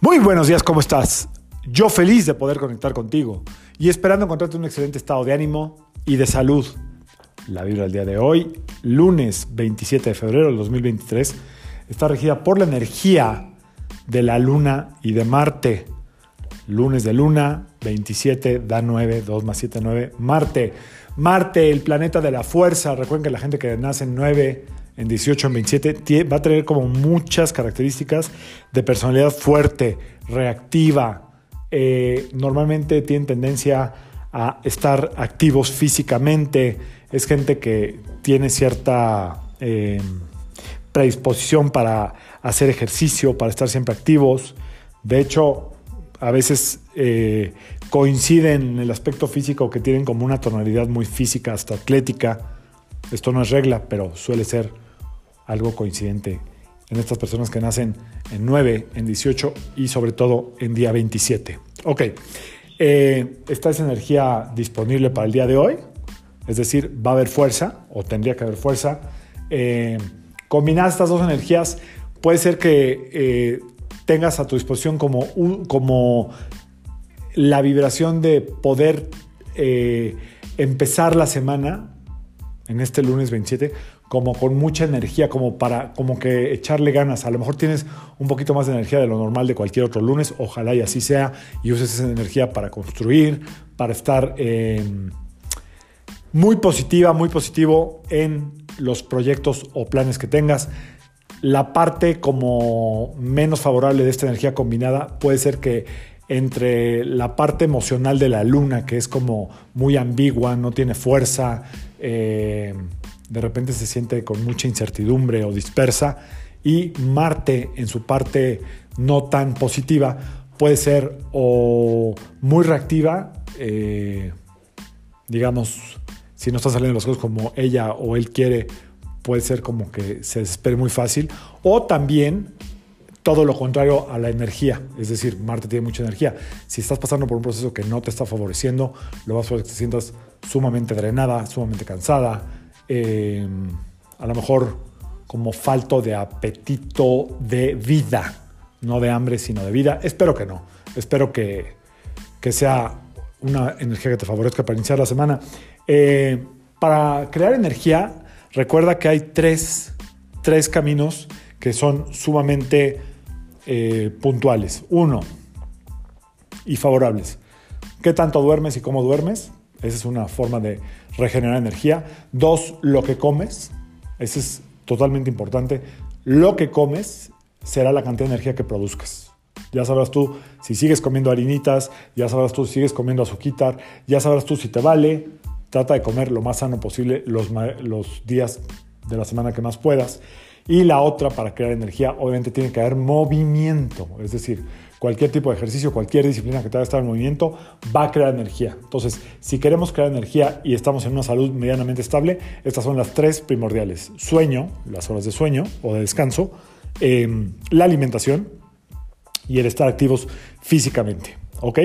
Muy buenos días, ¿cómo estás? Yo feliz de poder conectar contigo y esperando encontrarte un excelente estado de ánimo y de salud. La vibra del día de hoy, lunes 27 de febrero del 2023, está regida por la energía de la luna y de Marte. Lunes de luna, 27, da 9, 2 más 7, 9. Marte, Marte, el planeta de la fuerza. Recuerden que la gente que nace en 9 en 18, en 27, va a tener como muchas características de personalidad fuerte, reactiva. Eh, normalmente tienen tendencia a estar activos físicamente. Es gente que tiene cierta eh, predisposición para hacer ejercicio, para estar siempre activos. De hecho, a veces eh, coinciden en el aspecto físico que tienen como una tonalidad muy física, hasta atlética. Esto no es regla, pero suele ser algo coincidente en estas personas que nacen en 9, en 18 y sobre todo en día 27. Ok, eh, está esa energía disponible para el día de hoy, es decir, va a haber fuerza o tendría que haber fuerza. Eh, combinar estas dos energías puede ser que eh, tengas a tu disposición como, como la vibración de poder empezar la semana en este lunes 27 como con mucha energía, como para como que echarle ganas. A lo mejor tienes un poquito más de energía de lo normal de cualquier otro lunes, ojalá y así sea, y uses esa energía para construir, para estar em, muy positiva, muy positivo en los proyectos o planes que tengas. La parte como menos favorable de esta energía combinada puede ser que entre la parte emocional de la luna, que es como muy ambigua, no tiene fuerza, eh, de repente se siente con mucha incertidumbre o dispersa y Marte en su parte no tan positiva puede ser o muy reactiva, eh, digamos, si no están saliendo las cosas como ella o él quiere, puede ser como que se desespere muy fácil, o también todo lo contrario a la energía, es decir, Marte tiene mucha energía. Si estás pasando por un proceso que no te está favoreciendo, lo vas a que te sientas sumamente drenada, sumamente cansada, Em, a lo mejor como falto de apetito de vida, no de hambre, sino de vida. Espero que no. Espero que, sea una energía que te favorezca para iniciar la semana. Eh, para crear energía, recuerda que hay tres, caminos que son sumamente eh, puntuales. Uno, y favorables. ¿Qué tanto duermes y cómo duermes? Esa es una forma de regenerar energía. Dos, lo que comes. Eso es totalmente importante. Lo que comes será la cantidad de energía que produzcas. Ya sabrás tú si sigues comiendo harinitas, ya sabrás tú si sigues comiendo azuquitar, ya sabrás tú si te vale. Trata de comer lo más sano posible los, los días de la semana que más puedas. Y la otra, para crear energía, obviamente tiene que haber movimiento. Es decir, cualquier tipo de ejercicio, cualquier disciplina que te haga estar en movimiento, va a crear energía. Entonces, si queremos crear energía y estamos en una salud medianamente estable, estas son las tres primordiales. Sueño, las horas de sueño o de descanso, em, la alimentación y el estar activos físicamente. ¿Ok?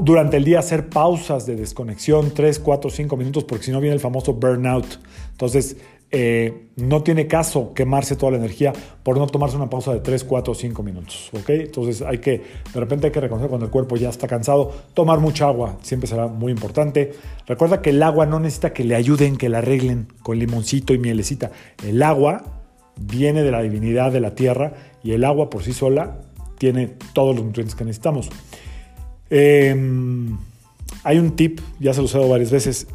Durante el día hacer pausas de desconexión, 3, 4, 5 minutos, porque si no viene el famoso burnout. Entonces, eh, no tiene caso quemarse toda la energía por no tomarse una pausa de 3, 4 o 5 minutos. ¿ok? Entonces hay que, de repente hay que reconocer cuando el cuerpo ya está cansado, tomar mucha agua siempre será muy importante. Recuerda que el agua no necesita que le ayuden, que la arreglen con limoncito y mielecita. El agua viene de la divinidad de la tierra y el agua por sí sola tiene todos los nutrientes que necesitamos. Em, hay un tip, ya se lo he usado varias veces,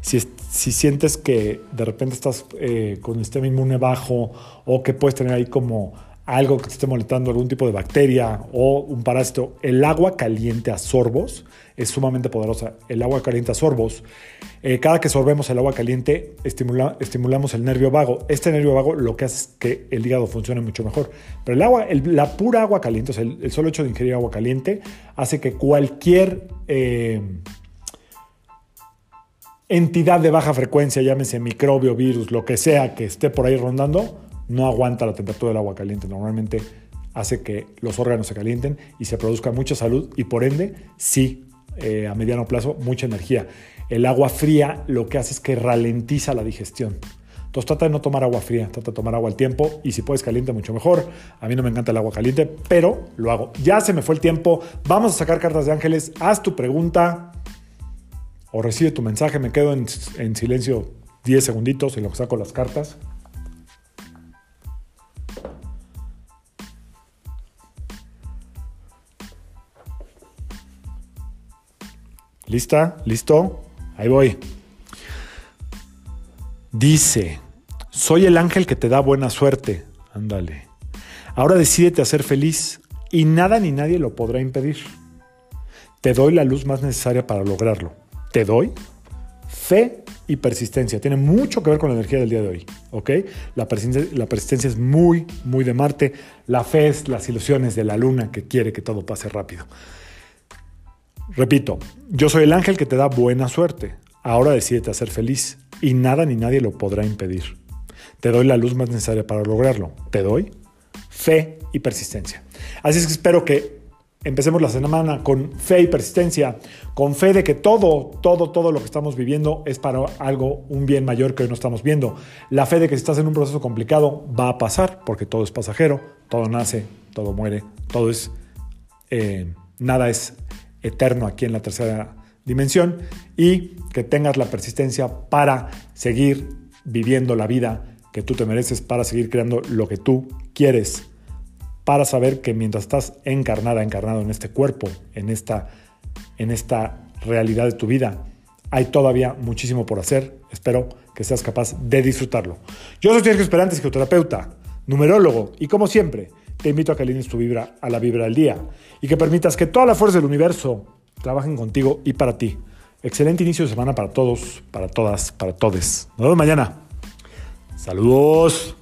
si, si sientes que de repente estás eh, con el sistema inmune bajo o que puedes tener ahí como algo que te esté molestando, algún tipo de bacteria o un parásito, el agua caliente a sorbos es sumamente poderosa. El agua caliente a sorbos, eh, cada que sorbemos el agua caliente, estimulamos el nervio vago. Este nervio vago lo que hace es que el hígado funcione mucho mejor. Pero el agua, la pura agua caliente, o sea, el, solo hecho de ingerir agua caliente, hace que cualquier eh, entidad de baja frecuencia, llámese microbio, virus, lo que sea que esté por ahí rondando, no aguanta la temperatura del agua caliente. Normalmente hace que los órganos se calienten y se produzca mucha salud y por ende, sí, eh, a mediano plazo, mucha energía. El agua fría lo que hace es que ralentiza la digestión. Entonces trata de no tomar agua fría, trata de tomar agua al tiempo y si puedes caliente mucho mejor. A mí no me encanta el agua caliente, pero lo hago. Ya se me fue el tiempo. Vamos a sacar cartas de ángeles. Haz tu pregunta o recibe tu mensaje. Me quedo en, en silencio 10 segunditos y lo saco las cartas. ¿Lista? ¿Listo? Ahí voy. Dice, soy el ángel que te da buena suerte. Ándale. Ahora decídete a ser feliz y nada ni nadie lo podrá impedir. Te doy la luz más necesaria para lograrlo. Te doy fe y persistencia. Tiene mucho que ver con la energía del día de hoy. ¿Ok? La persistencia, la persistencia es muy, muy de Marte. La fe es las ilusiones de la luna que quiere que todo pase rápido. Repito, yo soy el ángel que te da buena suerte. Ahora decídete a ser feliz y nada ni nadie lo podrá impedir. Te doy la luz más necesaria para lograrlo. Te doy fe y persistencia. Así es que espero que empecemos la semana con fe y persistencia, con fe de que todo, todo, todo lo que estamos viviendo es para algo, un bien mayor que hoy no estamos viendo. La fe de que si estás en un proceso complicado va a pasar, porque todo es pasajero, todo nace, todo muere, todo es, eh, nada es eterno aquí en la tercera dimensión y que tengas la persistencia para seguir viviendo la vida que tú te mereces, para seguir creando lo que tú quieres, para saber que mientras estás encarnada, encarnado en este cuerpo, en esta, en esta realidad de tu vida, hay todavía muchísimo por hacer. Espero que seas capaz de disfrutarlo. Yo soy Sergio Esperante, psicoterapeuta, numerólogo y como siempre, te invito a que alines tu vibra a la vibra del día y que permitas que toda la fuerza del universo trabajen contigo y para ti. Excelente inicio de semana para todos, para todas, para todes. Nos vemos mañana. Saludos.